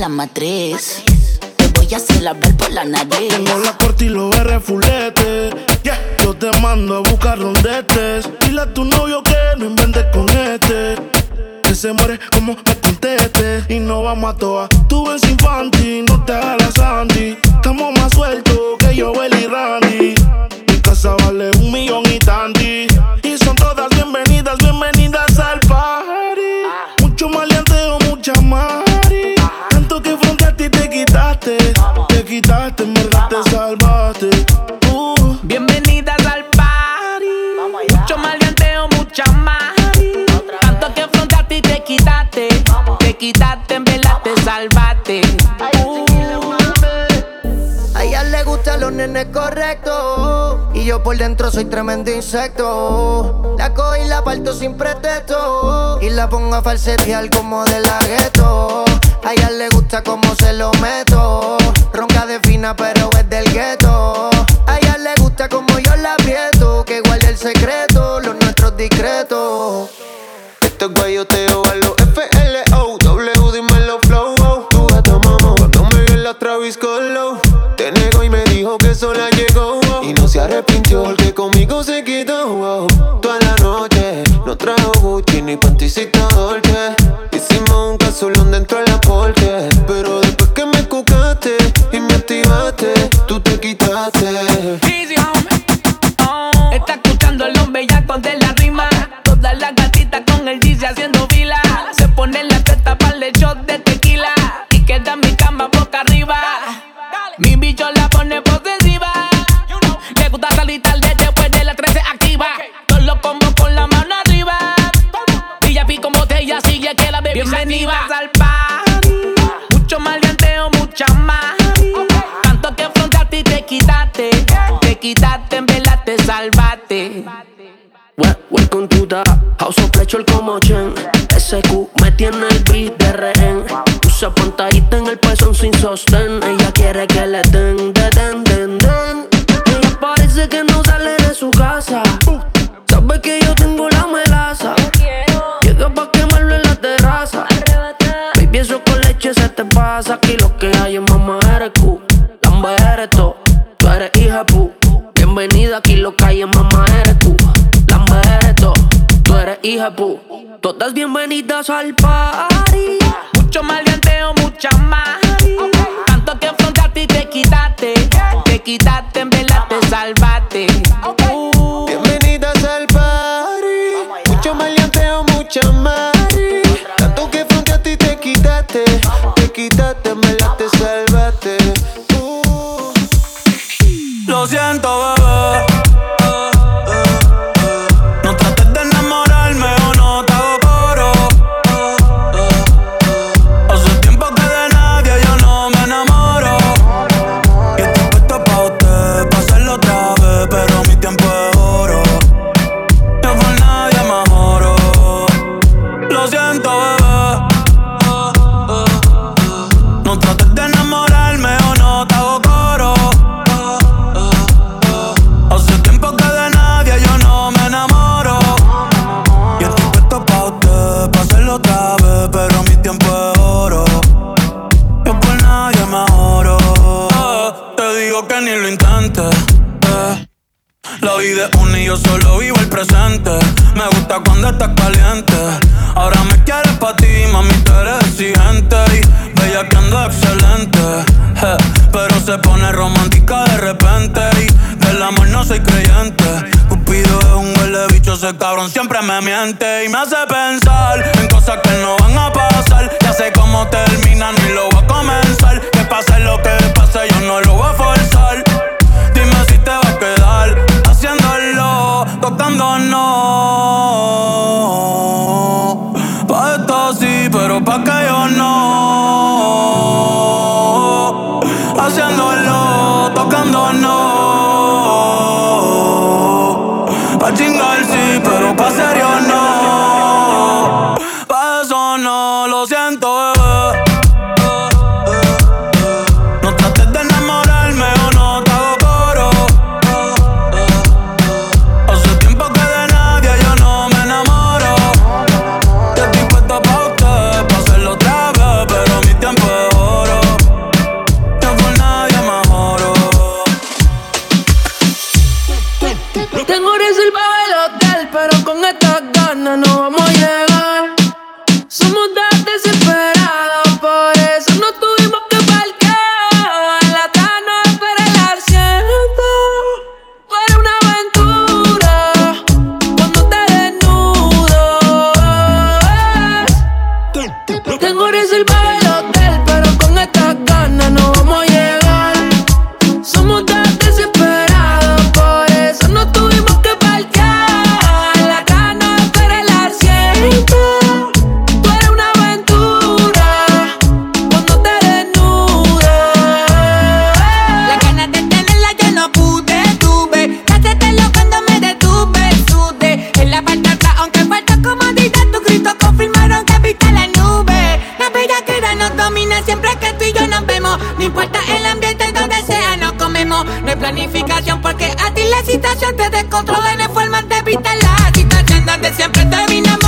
la matriz. Te voy a hacer hablar por la nariz. Tengo la corte y los fulete. Yeah. Yo te mando a buscar rondetes. Dile a tu novio que no inventes con este. Que se muere como me conteste. Y no vamos a toa. Tú ves infantil, no te hagas Sandy. Estamos más sueltos que yo, y Randy. Mi casa vale un millón quitaste, en verdad te salvaste. Uh. Bienvenidas al party. Mucho maleanteo, mucha más. Tanto que afrontaste y te quitaste. Te quitaste, en verdad te salvaste. A ella le gustan los nenes correctos. Y yo por dentro soy tremendo insecto. La cojo y la parto sin pretexto. Y la pongo a falsetear como de la gueto. A ella le gusta como se lo meto. Pero es del gueto. A ella le gusta como yo la aprieto. Que guarde el secreto, los nuestros discretos. Esto es guayoteo a los FLO. W, dímelo flow. oh. Gata mamá. Cuando me vio en la Travis Colo. Te negó y me dijo que sola llegó. oh. Y no se arrepintió porque conmigo se quedó. oh. Toda la noche no trajo Gucci ni panticita Dolce. Hicimos un casulón dentro de la porte. Pero tú te quitaste. House of Pleasure como Chen. SQ me tiene el beat de rehén. Usa pantallita en el pezón sin sostén. Ella quiere que le den, de den, den, den. Ella parece que no sale de su casa. Sabe que yo tengo la melaza. Llega pa' quemarlo en la terraza. Baby, eso con leche se te pasa. Aquí hija pu Todas bienvenidas al party Mucho maleanteo, mucha más. Tanto que afrontaste y te quitaste. Te quitaste, en verdad te. Hoy de un y yo solo vivo el presente. Me gusta cuando estás caliente. Ahora me quieres pa' ti, mami, tú eres exigente. Y bella que ando excelente. Pero se pone romántica de repente. Y del amor no soy creyente. Cupido es un huele bicho, ese cabrón siempre me miente. Y me hace pensar en cosas que no van a pasar. Ya sé cómo terminan y lo voy a planificación porque a ti la situación te descontrola en forma de vital. La situación donde siempre termina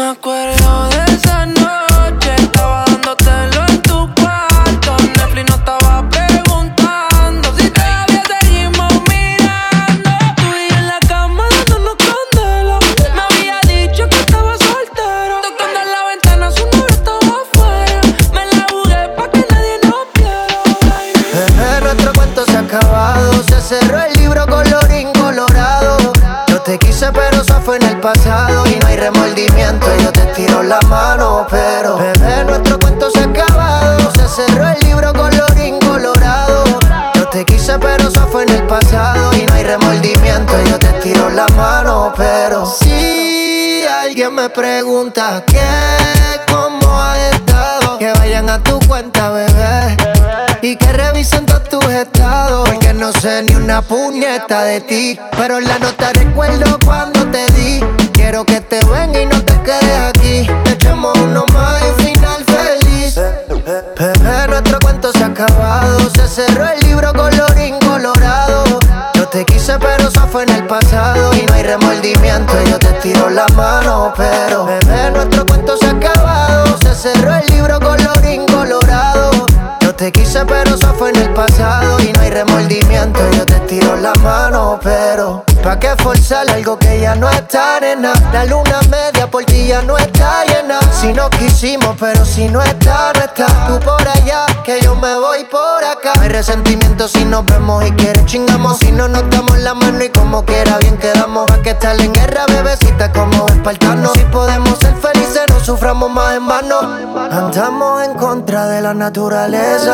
Me acuerdo de esa noche, me pregunta qué, cómo has estado, que vayan a tu cuenta, bebé. Y que revisen todos tus estados. Porque no sé ni una puñeta de ti. Pero la nota recuerdo cuando te di. Quiero que te venga y no te quedes aquí. Echemos uno más y un final feliz. Bebé, nuestro cuento se ha acabado. Se cerró el libro colorín colorado Yo te quise pero eso fue en el pasado. Y no hay remordimiento, yo te tiro la mano Pero bebé, nuestro cuento se ha acabado. Se cerró el libro colorado yo te quise pero eso fue en el pasado Y no hay remordimiento, yo te tiro la mano Pero, ¿pa' qué forzar algo que ya no está, nena? La luna media por ti ya no está llena. Si no quisimos, pero si no está, no está. Tú por allá, que yo me voy por acá. Hay resentimiento si nos vemos y quieres chingamos. Si no nos damos la mano y como quiera bien quedamos. Pa' que estar en guerra, bebecita, como espartanos Si podemos ser felices, no suframos más en vano. Andamos en contra de la naturaleza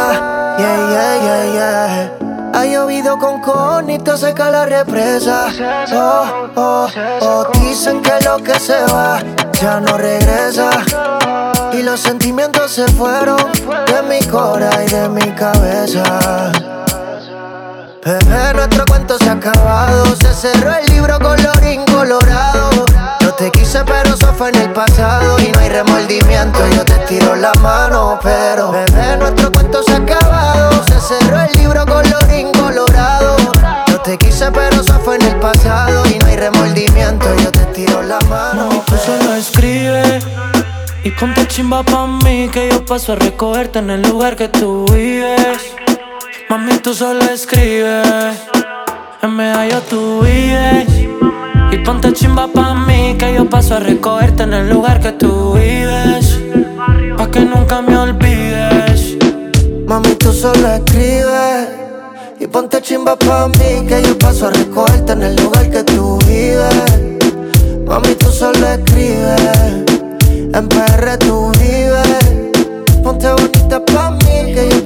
Yeah, yeah, yeah, yeah ha llovido con conito, seca la represa. Oh, oh, oh, dicen que lo que se va ya no regresa. Y los sentimientos se fueron de mi cora y de mi cabeza. Bebé, nuestro cuento se ha acabado. Se cerró el libro colorín colorado. Yo te quise, pero eso fue en el pasado. Y no hay remordimiento, yo te tiro la mano. Pero, bebé, nuestro cuento se ha acabado. Se cerró el libro colorín colorado. Yo te quise, pero eso fue en el pasado. Y no hay remordimiento, yo te tiro la mano. Mami, tú solo escribe y ponte chimba pa' mí que yo paso a recogerte en el lugar que tú vives. Mami, tú solo escribes, en medallo tú vives. Y ponte chimba pa' mí que yo paso a recogerte en el lugar que tú vives. Pa' que nunca me olvides. Mami, tú solo escribes y ponte chimba pa' mí que yo paso a recogerte en el lugar que tú vives. Mami, tú solo escribes, en PR tú vives. Ponte bonita pa' mí que yo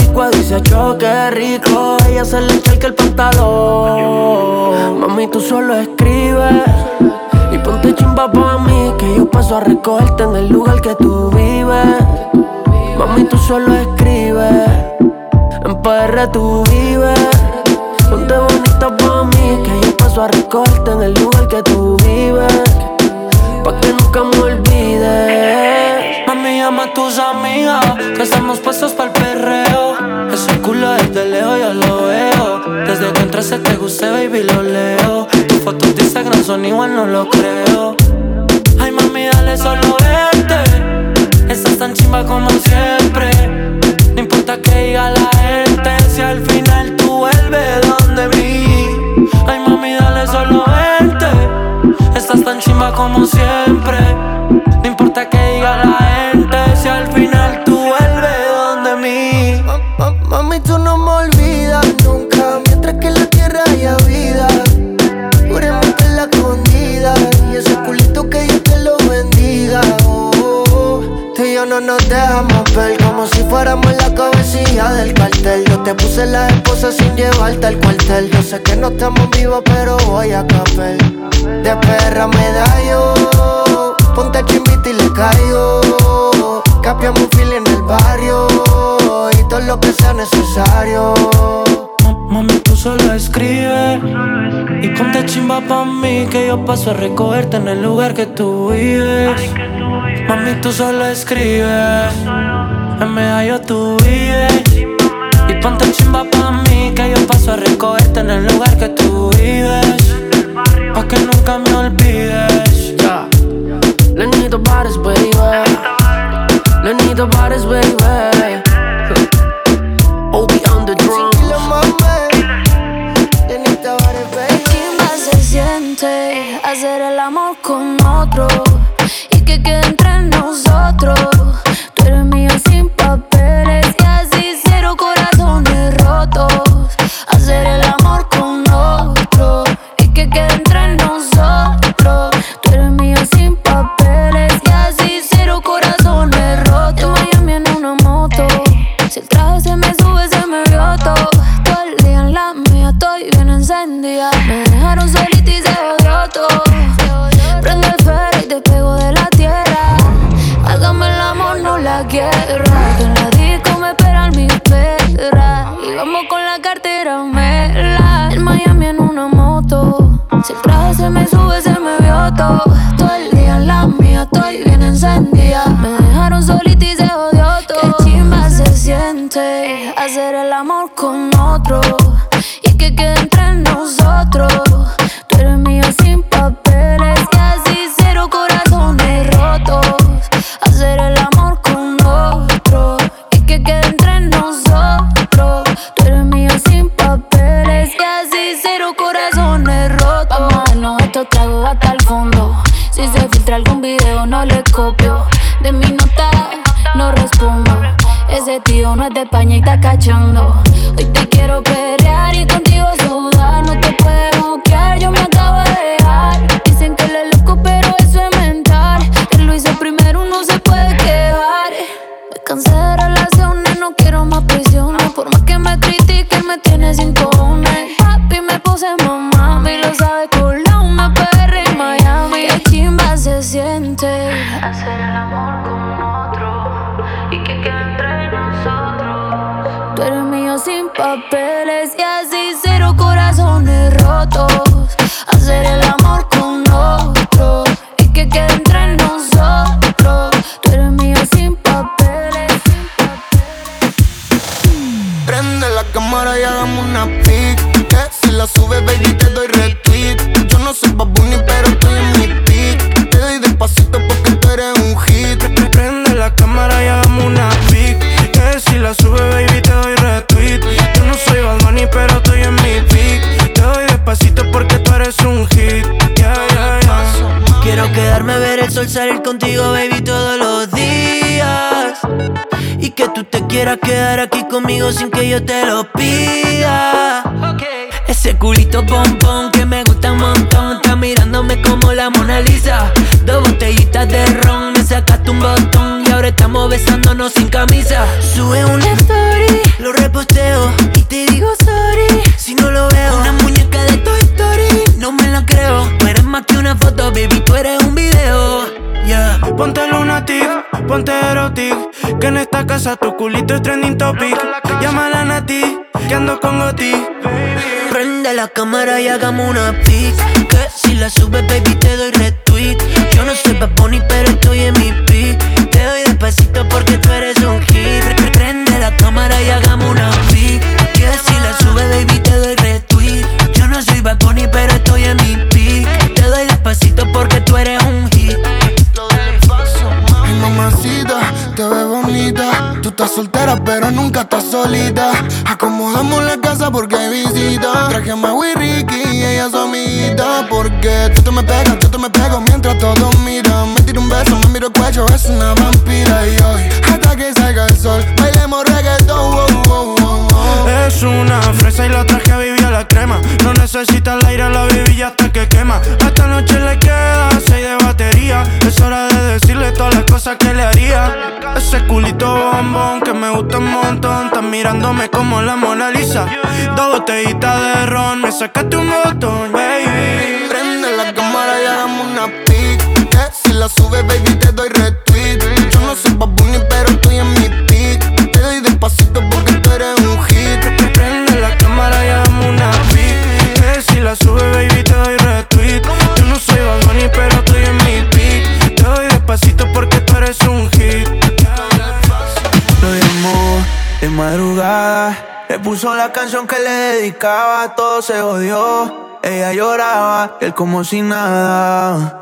boricua dice choque rico, ella se le echa el pantalón. Mami, tú solo escribes y ponte chimba pa' mí, que yo paso a recogerte en el lugar que tú vives. Mami, tú solo escribes, en PR tú vives. Ponte bonita pa' mí, que yo paso a recogerte en el lugar que tú vives. Pa' que nunca me olvides. Llama a tus amigas, que estamos puestos para el perreo. Ese culo desde lejos yo lo veo. Desde que entraste te guste, baby, lo leo. Tus fotos de Instagram son igual, no lo creo. Ay, mami, dale solo verte. Estás tan chimba como siempre. No importa que diga la gente, si al final tú vuelves donde mí. Ay, mami, dale solo verte. Estás tan chimba como siempre. No importa que diga la gente, si al final tú vuelves donde mí. Mami, tú no me olvidas nunca, mientras que en la tierra haya vida. Tú eres mi la escondida y ese culito que Dios te lo bendiga. Oh, oh, oh. Tú y yo no nos dejamos ver como si fuéramos la cabecilla del cartel. Yo te puse la esposa sin llevarte al cuartel. Yo sé que no estamos vivos, pero voy a café. De perra me da yo, ponte chimbita y le caigo. Capiamos un fil en el barrio Y todo lo que sea necesario. Mami, tú solo escribe Y ponte chimba pa' mí Que yo paso a recogerte en el lugar que tú vives. Mami, tú solo escribe En medio tú vives. Y ponte chimba pa' mí Que yo paso a recogerte en el lugar que tú vives. Pa' que nunca me olvides. Ya Lenito Bares, baby Lenito Bares, baby Obi salir contigo, baby, todos los días. Y que tú te quieras quedar aquí conmigo sin que yo te lo pida. Ese culito pompón que me gusta un montón. Está mirándome como la Mona Lisa. Dos botellitas de ron, me sacaste un botón. Y ahora estamos besándonos sin camisa. Sube una story, lo reposteo. Y te digo sorry si no lo veo. Una muñeca de Toy Story, no me la creo. Tú eres más que una foto, baby, tú eres un video. Yeah. Ponte lunatic, ponte erotic. Que en esta casa tu culito es trending topic. Llámala a Nati, que ando con Goti. Prende la cámara y hagamos una pic Que si la subes, baby, te doy retweet. Yo no soy Bad pero estoy en mi pic Te doy despacito porque tú eres un hit. Prende la cámara y hagamos una Acomodamos la casa porque hay visita. Traje a Maui Ricky y ella su amiguita. Porque tú me pegas, yo te me pego mientras todos miran. Me tiro un beso, me miro el cuello, es una vampira. Y hoy, hasta que salga el sol, bailemos wow. Es una fresa y la traje a vivir No necesita el aire, la viví hasta que quema Esta noche le queda seis de batería Es hora de decirle todas las cosas que le haría ese culito bombón que me gusta un montón. Estás mirándome como la Mona Lisa. Dos botellitas de ron, me sacaste un botón, baby. Prende la cámara y hagamos una pic. Que si la subes, baby, te doy puso la canción que le dedicaba. Todo se odió. Ella lloraba, él como si nada.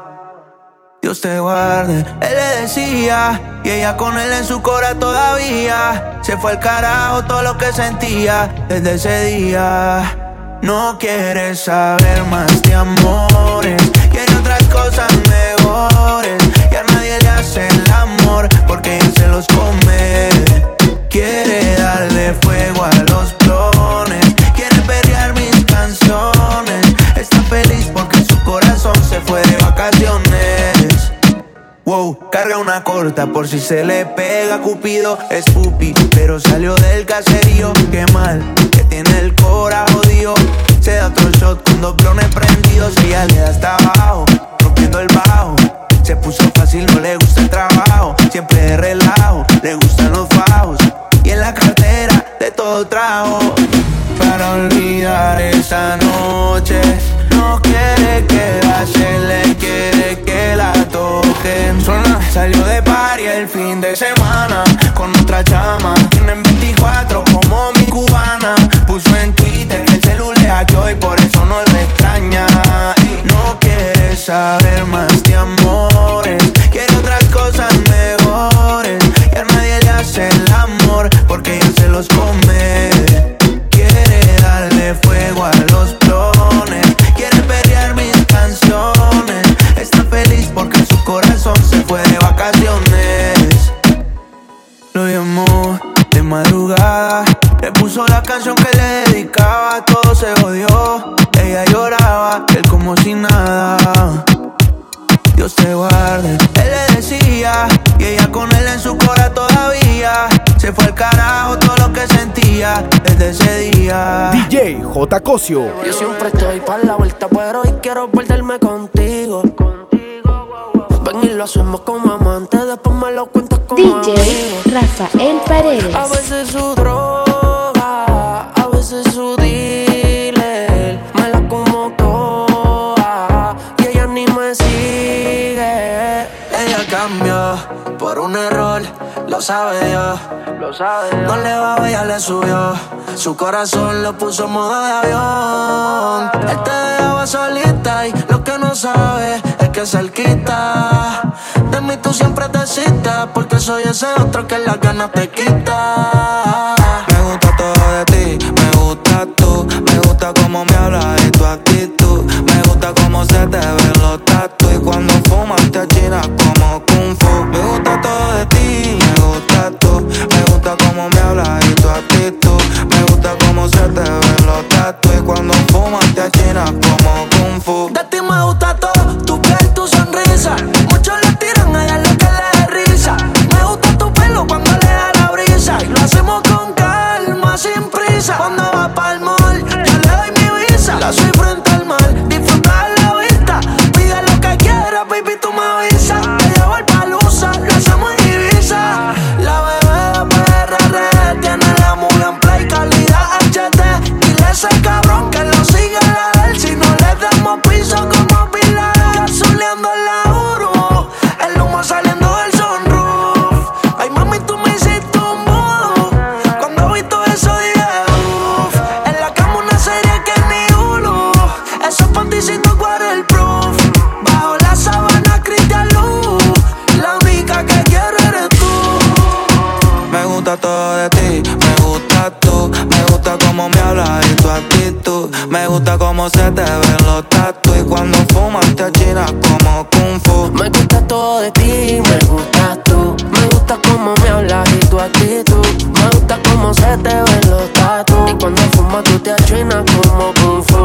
Dios te guarde, él le decía. Y ella con él en su cora todavía. Se fue al carajo todo lo que sentía desde ese día. No quiere saber más de amores. Quiere otras cosas mejores. Y a nadie le hace el amor porque él se los come. Quiere darle fuego por si se le pega Cupido es pupi, pero salió del caserío. Qué mal, que tiene el cora jodido. Se da otro shot con dos blones prendidos. Ella le da hasta abajo, rompiendo el bajo. Se puso fácil, no le gusta el trabajo. Siempre de relajo, le gustan los fajos. Y en la cartera de todo trajo. Para olvidar esa noche, quiere quedarse, le quiere que la toquen. Suena, salió de party el fin de semana con otra chama. Tienen 24 como mi cubana. Puso en Twitter que el celular le hackeó y por eso no lo extraña. Y no quiere saber más de amores, quiere otras cosas mejores. Y a nadie le hace el amor porque ella se los come. Se fue al carajo todo lo que sentía desde ese día. DJ J. Cosio. Yo siempre estoy para la vuelta, pero hoy quiero perderme contigo. Ven y lo hacemos como amantes, después me lo cuentas como DJ amigo. Rafael Paredes. A veces su droga, a veces su dealer. Me la como toda y ella ni me sigue. Ella cambió por un error, lo sabe Dios. No le va ella le subió. Su corazón lo puso en modo de avión. Él te dejaba solita y lo que no sabe es que cerquita. De mí tú siempre te citas porque soy ese otro que las ganas te quita. Me gusta todo de ti, me gusta tú, me gusta cómo me hablas y tu actitud, me gusta cómo se te ven los tatu y cuando fumas te achinas gusta cómo se te ven los tatu y cuando fumas te achinas como kung fu. Me gusta todo de ti, me gusta tú. Me gusta cómo me hablas y tu actitud. Me gusta cómo se te ven los tatu. Y cuando fumas tú te achinas como kung fu.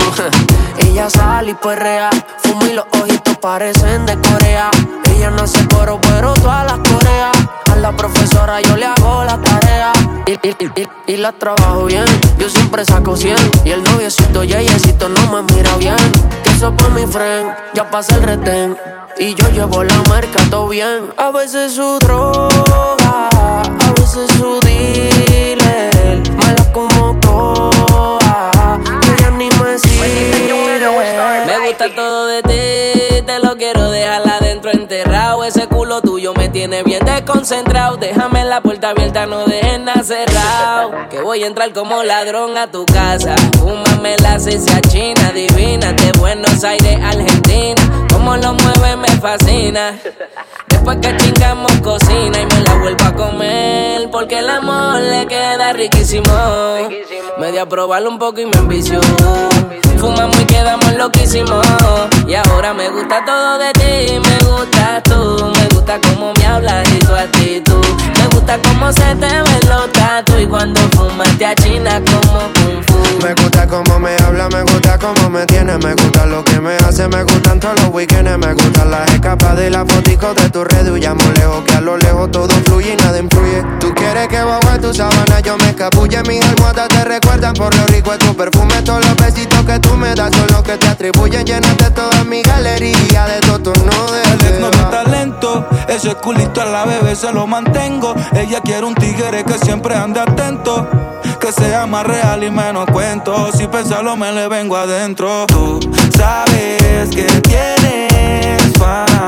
Ella sale y perrea. Fuma y los ojitos parecen de Corea. Ella no hace coro, pero todas las coreas. A la profesora yo le hago la tarea y, y, y, y la trabajo bien. Yo siempre saco 100 y el noviecito Yeyecito no me mira bien. Que eso por mi friend, ya pasa el retén. Y yo llevo la marca todo bien. A veces su droga, a veces su dealer. Tuyo me tiene bien desconcentrado. Déjame la puerta abierta, no dejes nada cerrado. Que voy a entrar como ladrón a tu casa. Fúmame la cecia china, divina, de Buenos Aires, Argentina. Como lo mueve me fascina. Después que chingamos cocina y me la vuelvo a comer. Porque el amor le queda riquísimo. Me di a probarlo un poco y me envició. Fumamos y quedamos loquísimos. Y ahora me gusta todo de ti. Me gusta tú. Me gusta cómo me hablas y tu actitud. Me gusta cómo se te ven los tatu. Y cuando fumas te achinas como kung fu. Me gusta cómo me habla, me gusta cómo me tiene, me gusta lo que me hace, me gustan todos los weekends, me gustan las escapadas y las foticos de tu red. Huyamos lejos, que a lo lejos todo fluye y nada influye. Tú quieres que bajo en tu sábana yo me escapulle, mis almohadas te recuerdan por lo rico de tu perfume. Todos los besitos que tú me das son los que te atribuyen. Llénate toda mi galería de todo turno de El ex no me talento, ese culito a la bebé se lo mantengo. Ella quiere un tigre que siempre ande atento. Que sea más real y menos cuento. Si pensarlo me le vengo adentro. Tú sabes que tienes fanáticos.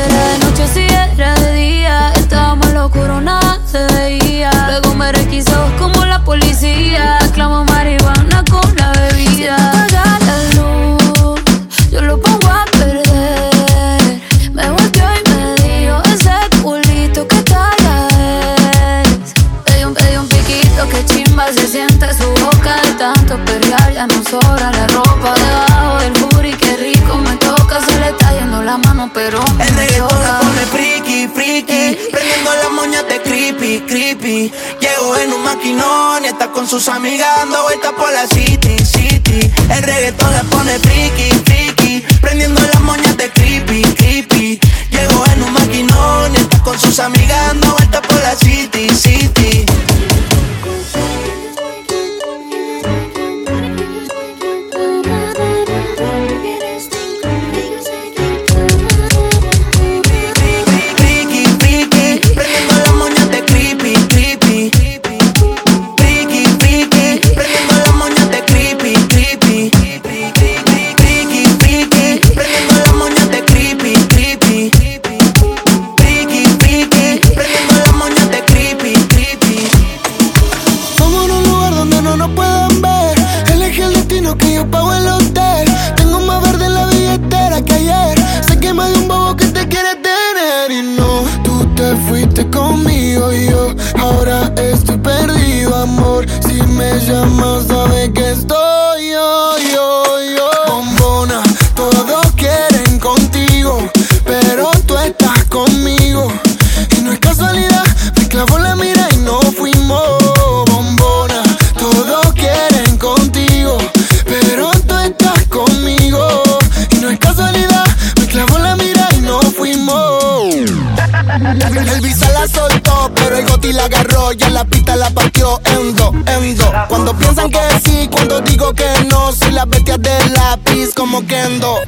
said I sus amigas dando vueltas por la cita. como Kendo.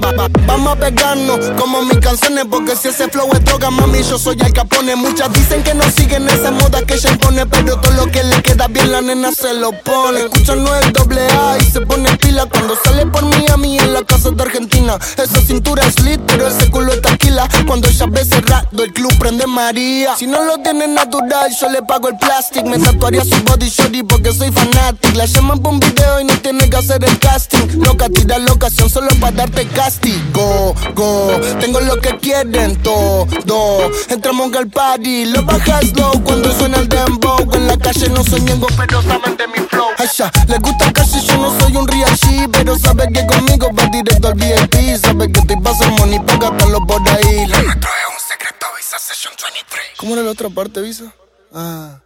Vamos a pegarnos como mis canciones, porque si ese flow es droga, mami, yo soy al capone. Muchas dicen que no siguen esa moda que ella impone, pero todo lo que le queda bien, la nena se lo pone. Escuchan no doble A y se pone pila cuando sale por mí a mí en la casa de Argentina. Esa cintura es lit, pero ese culo es taquila. Cuando ella ve cerrado, el club prende María. Si no lo tiene natural, yo le pago el plastic. Me tatuaría su body shorty porque soy fanatic. La llaman por un video y no tiene que hacer el casting. Loca, tira la solo solo para darte castigo. Go. Tengo lo que quieren todo. Entramos al party, lo bajas low cuando suena el dembow. En la calle no soy miengo, pero saben de mi flow. Aisha, les gusta casi yo no soy un real riachi, pero sabe que conmigo va directo al VIP. Sabe que estoy pasando money, págatelo por ahí. La es un secreto, Visa Session 23. ¿Cómo era la otra parte, Visa? Ah.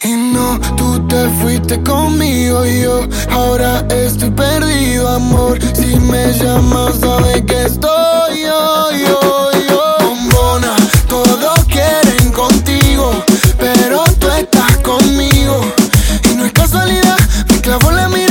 Y no, tú te fuiste conmigo y yo ahora estoy perdido, amor. Si me llamas, sabes que estoy yo, yo, yo. Bombona, todos quieren contigo, pero tú estás conmigo. Y no es casualidad, me clavó la mirada.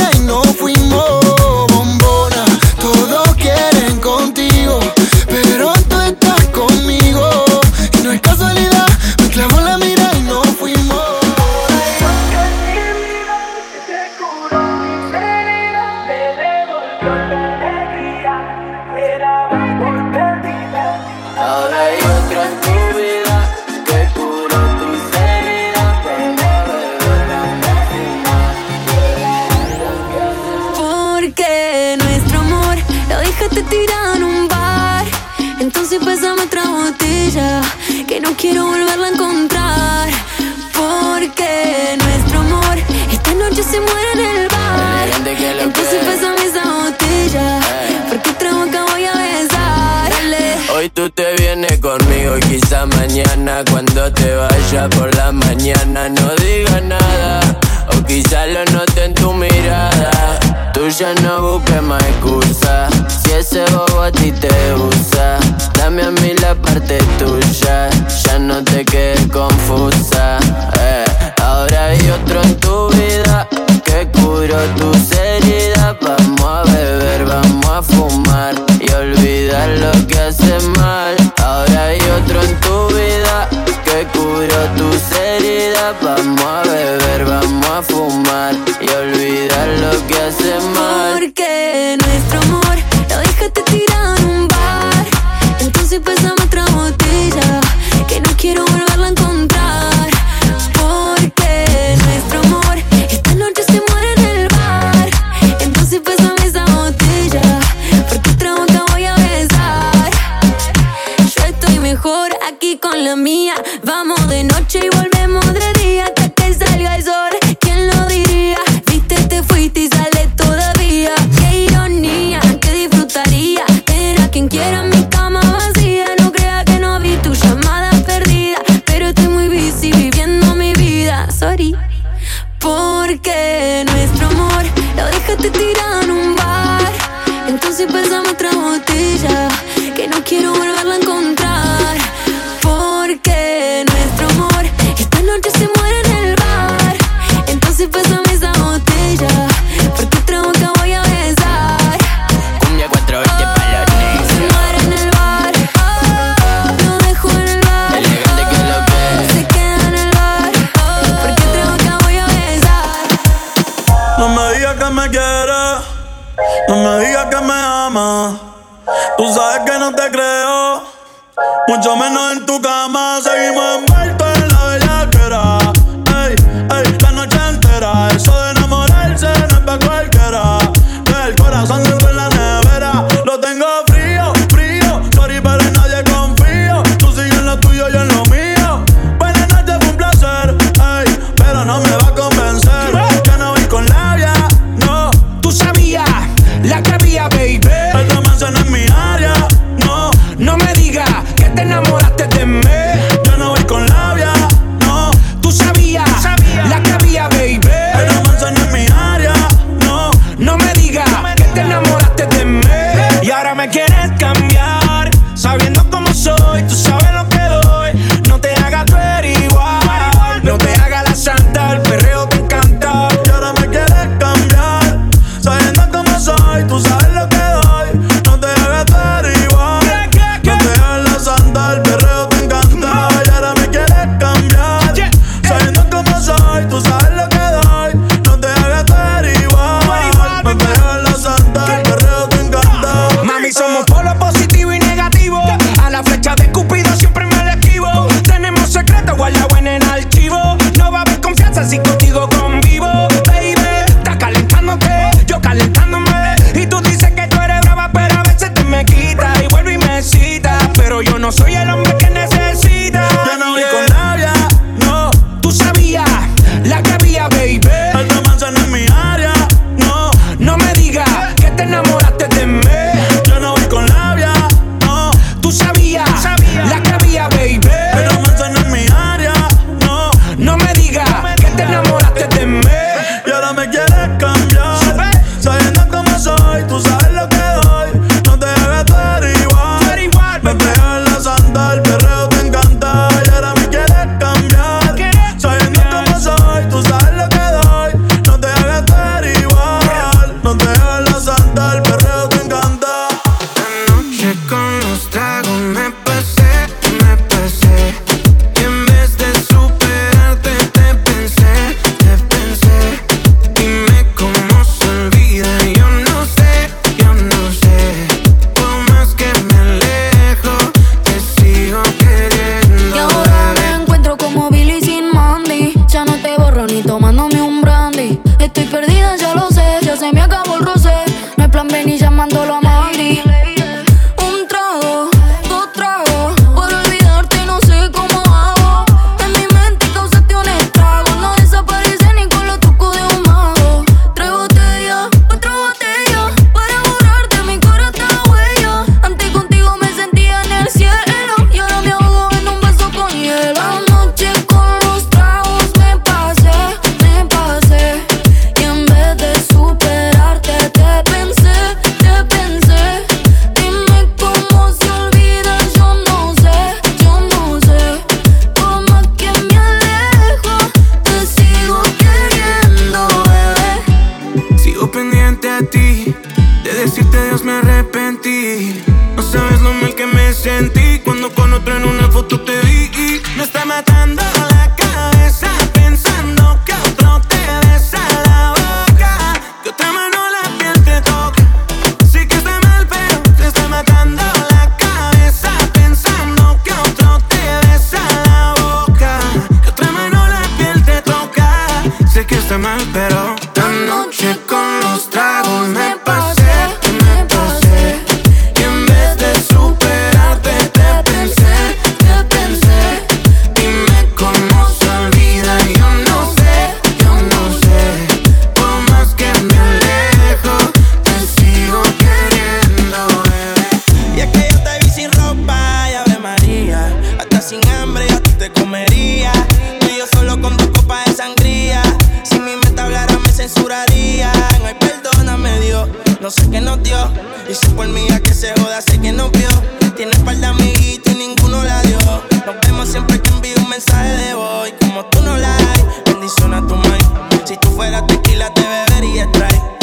fuera tequila te bebería trae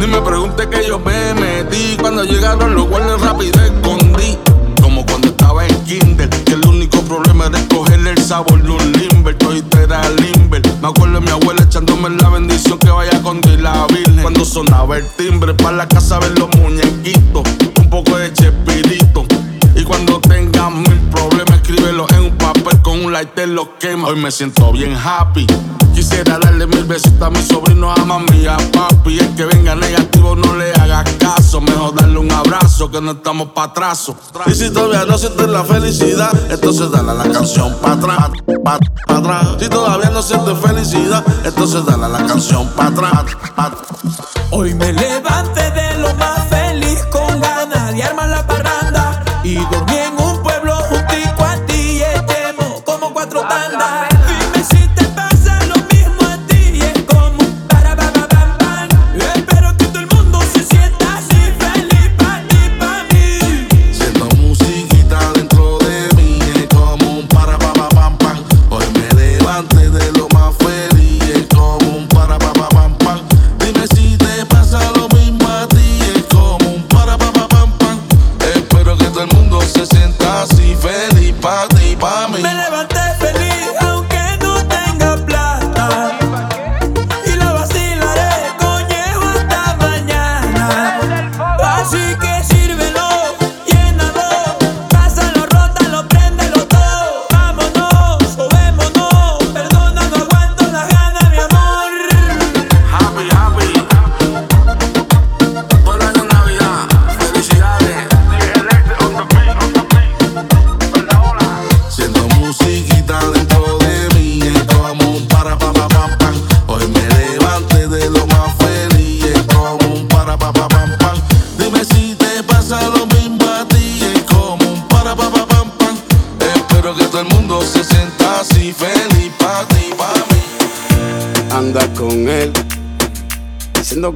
Ni me pregunte que yo me metí. Cuando llegaron los guardias rápido escondí. Como cuando estaba en Kinder. Que el único problema era escoger el sabor de un limber. Todo era limber. Me acuerdo de mi abuela echándome la bendición que vaya con Dios la virgen. Cuando sonaba el timbre para la casa ver los muñequitos. Un poco de chep moonlight te lo quema. Hoy me siento bien happy. Quisiera darle mil besitos a mi sobrino, a mami, a papi. El que venga negativo no le haga caso. Mejor darle un abrazo que no estamos pa' atraso. Y si todavía no sientes la felicidad, entonces dale la canción pa' atrás, pa', atrás. Si todavía no sientes felicidad, entonces dale a la canción pa' atrás, Hoy me levanté de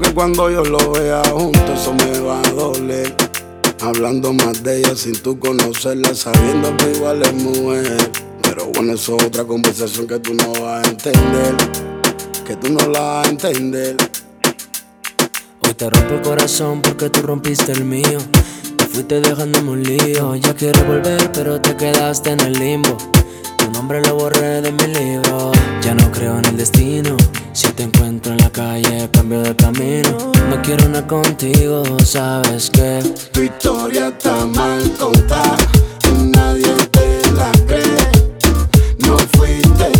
Que cuando yo lo vea juntos eso me va a doler. Hablando más de ella sin tú conocerla, sabiendo que igual es mujer. Pero bueno, eso es otra conversación que tú no vas a entender. Que tú no la vas a entender. Hoy te rompo el corazón porque tú rompiste el mío. Te fuiste dejándome un lío. Ya quiero volver, pero te quedaste en el limbo. Tu nombre lo borré de mi libro. Ya no creo en el destino. Si te encuentro en la calle, cambio de camino. No quiero una contigo, sabes que Tu historia está mal contada. Nadie te la cree. No fuiste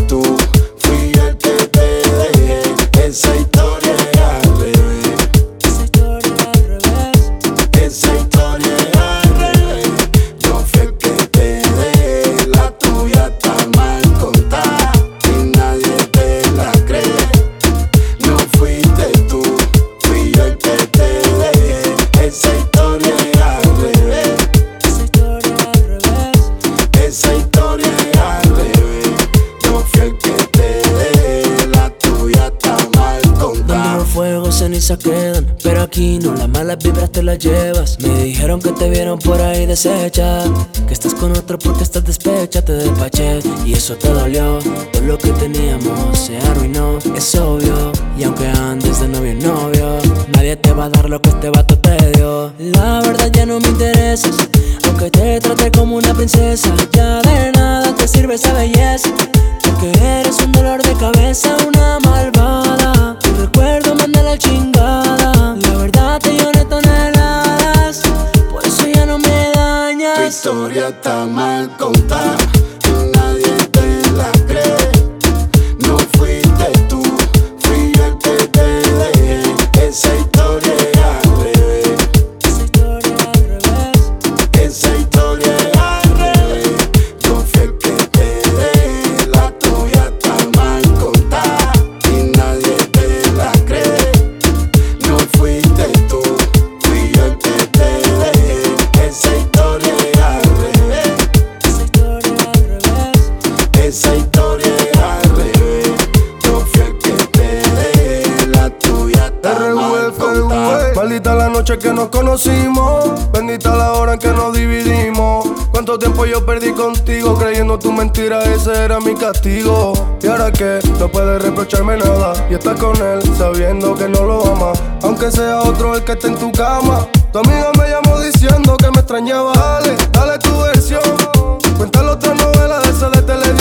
cenizas quedan, pero aquí no, las malas vibras te las llevas. Me dijeron que te vieron por ahí deshecha, que estás con otro porque estás despecha, te despaché y eso te dolió. Todo lo que teníamos se arruinó, es obvio. Y aunque andes de novio en novio, nadie te va a dar lo que este vato te dio. La verdad ya no me interesas, aunque te trate como una princesa, ya de nada te sirve esa belleza. Porque eres un dolor de cabeza, una malvada. Tu recuerdo manda la chingada. La verdad te lloré toneladas. Por eso ya no me Tu dañas. historia está mal contada. Que nos conocimos, bendita la hora en que nos dividimos. Cuánto tiempo yo perdí contigo creyendo tu mentira, ese era mi castigo. Y ahora que no puedes reprocharme nada y estás con él sabiendo que no lo ama, aunque sea otro el que esté en tu cama. Tu amiga me llamó diciendo que me extrañaba. Dale, dale tu versión. Cuéntale otra novela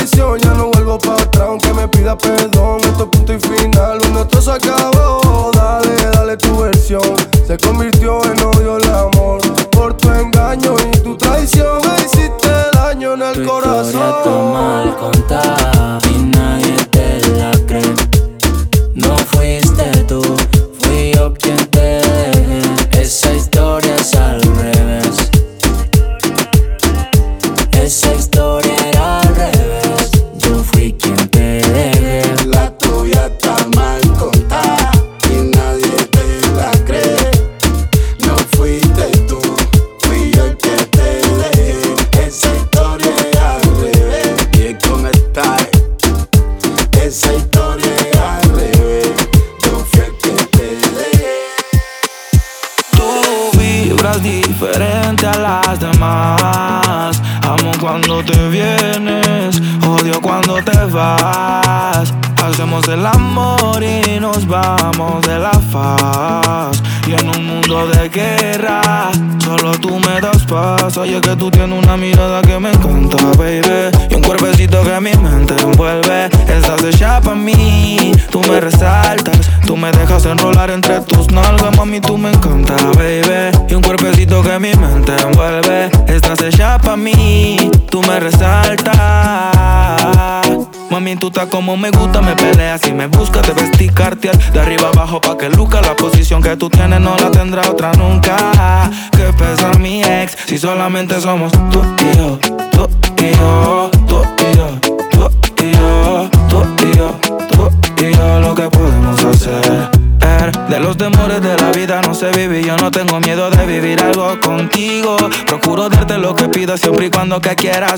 Ya no vuelvo para atrás aunque me pida perdón. Esto es punto y final, lo nuestro se acabó. Dale, dale tu versión. Se convirtió en odio el amor. Por tu engaño y tu traición me hiciste daño en el Tu historia está corazón. mal contada y nadie te la cree.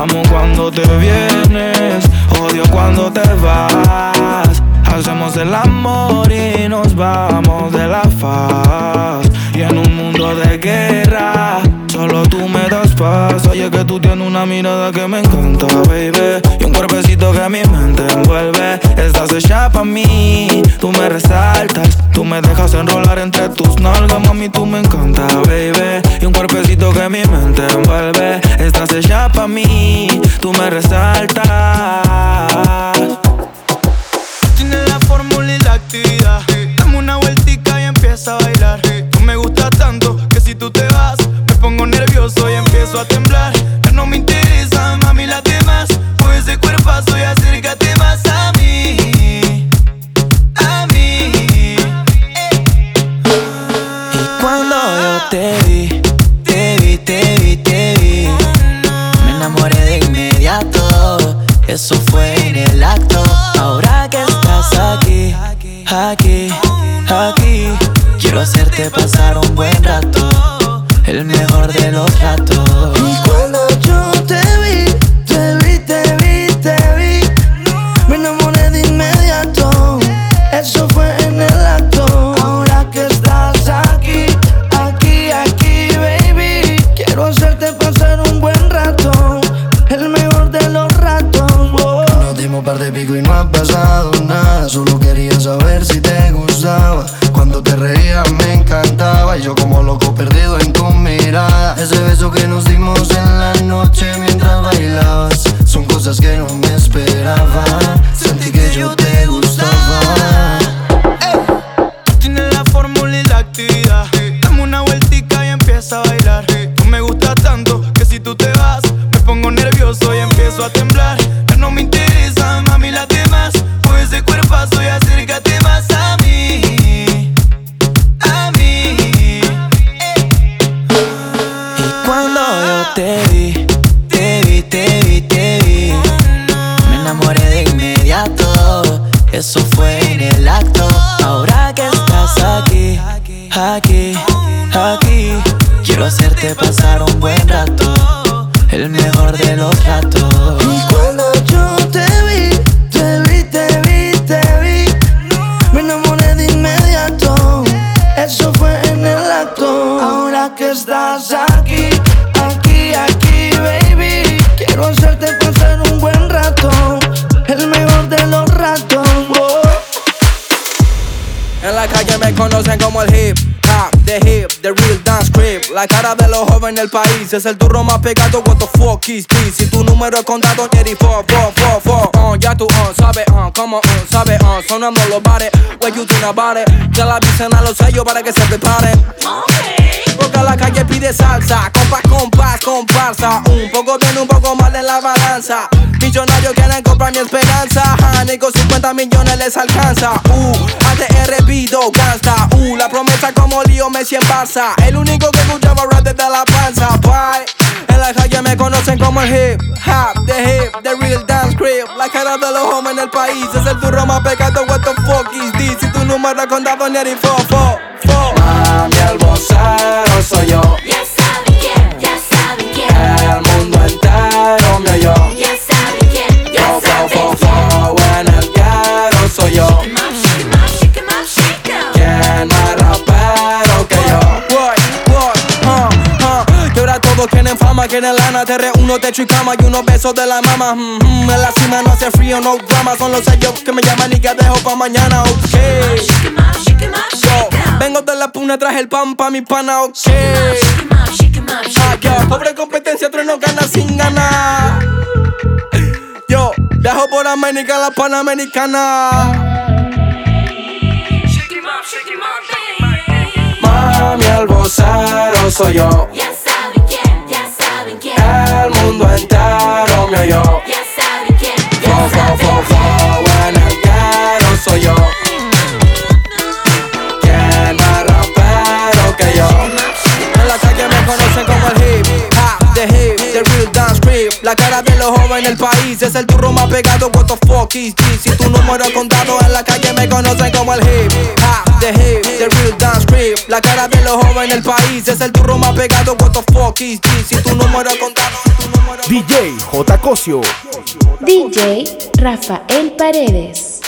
Amo cuando te vienes, odio cuando te vas. Hacemos el amor y nos vamos de la faz. Y en un mundo de guerra, solo tú me das paz. Oye, que tú tienes una mirada que me encanta, baby. Y un cuerpecito que mi mente envuelve. Estás hecha pa' mí, tú me resaltas. Tú me dejas enrolar entre tus nalgas, mami, tú me encanta, baby. Y un cuerpecito que mi mente envuelve. Estás hecha pa' mí, tú me resaltas. Tienes la fórmula y la actividad. Dame una vueltica y empieza a bailar. Tú me gusta tanto que si tú te vas, pongo nervioso y empiezo a temblar. Ya no me interesa, mami, las demás. Pues ese cuerpazo y acércate más a mí. A mí. Y cuando yo te vi, te vi, te vi, te vi, me enamoré de inmediato. Eso fue en el acto. Ahora que estás aquí, aquí, aquí, quiero hacerte pasar un buen rato, el mejor de los ratos. Y cuando yo te vi, te vi, te vi, te vi, me enamoré de inmediato. Eso fue en el acto. Ahora que estás aquí, aquí, aquí, baby, quiero hacerte pasar un buen rato, el mejor de los ratos. oh. Nos dimos par de pico y no ha pasado nada. Solo quería saber si te gustaba. Cuando te reías me encantaba. Y yo como loco perdido en tu mirada. Ese beso que nos dimos en la noche mientras bailabas. Son cosas que no me esperaba. Sentí que yo te gustaba. Jóvenes del país es el turro más pegado. What the fuck is this? Si tu número es contado, Jerry, four, four, four. Uh, ya tú, uh, sabes, uh, como, uh, sabes, uh, sonando los bares. What you think about it? Ya la avisen a los sellos para que se preparen. Porque la calle pide salsa, compás, compás, comparsa. Un poco bien, un poco mal en la balanza. Millonarios quieren comprar mi esperanza. Ni con 50 millones les alcanza. Uh, ATR pido gangsta. Promesa como Lío Messi en Barça. El único que escuchaba rap desde la panza. Bye. En la calle me conocen como el hip hop, the hip, the real dance creep. La cara de los hombres en el país es el turro más pecado. What the fuck is this? Si número contado ni el fo, fo, quieren lana Te reúno, techo y cama y unos besos de la mama. Mm, mm, En la cima no hace frío, no drama Son los sellos que me llaman y que dejo pa' mañana, ok. Yo, vengo de la puna, traje el pan pa' mi pana, ok. Ah, yo, pobre competencia, trueno gana sin ganar. Yo, viajo por América, la panamericana. Mami, vocero soy yo. El mundo entero me oyó. Ya saben quién, fo, saben fo, fo, en el soy yo. La cara de los jóvenes del país es el turro más pegado. What the fuck is this? Si tu número contado en la calle me conocen como el hip hop, the hip, the real dance creep. La cara de los jóvenes del país es el turro más pegado. What the fuck is this? Si tu número contado, tu número DJ J. Cosio. DJ Rafael Paredes.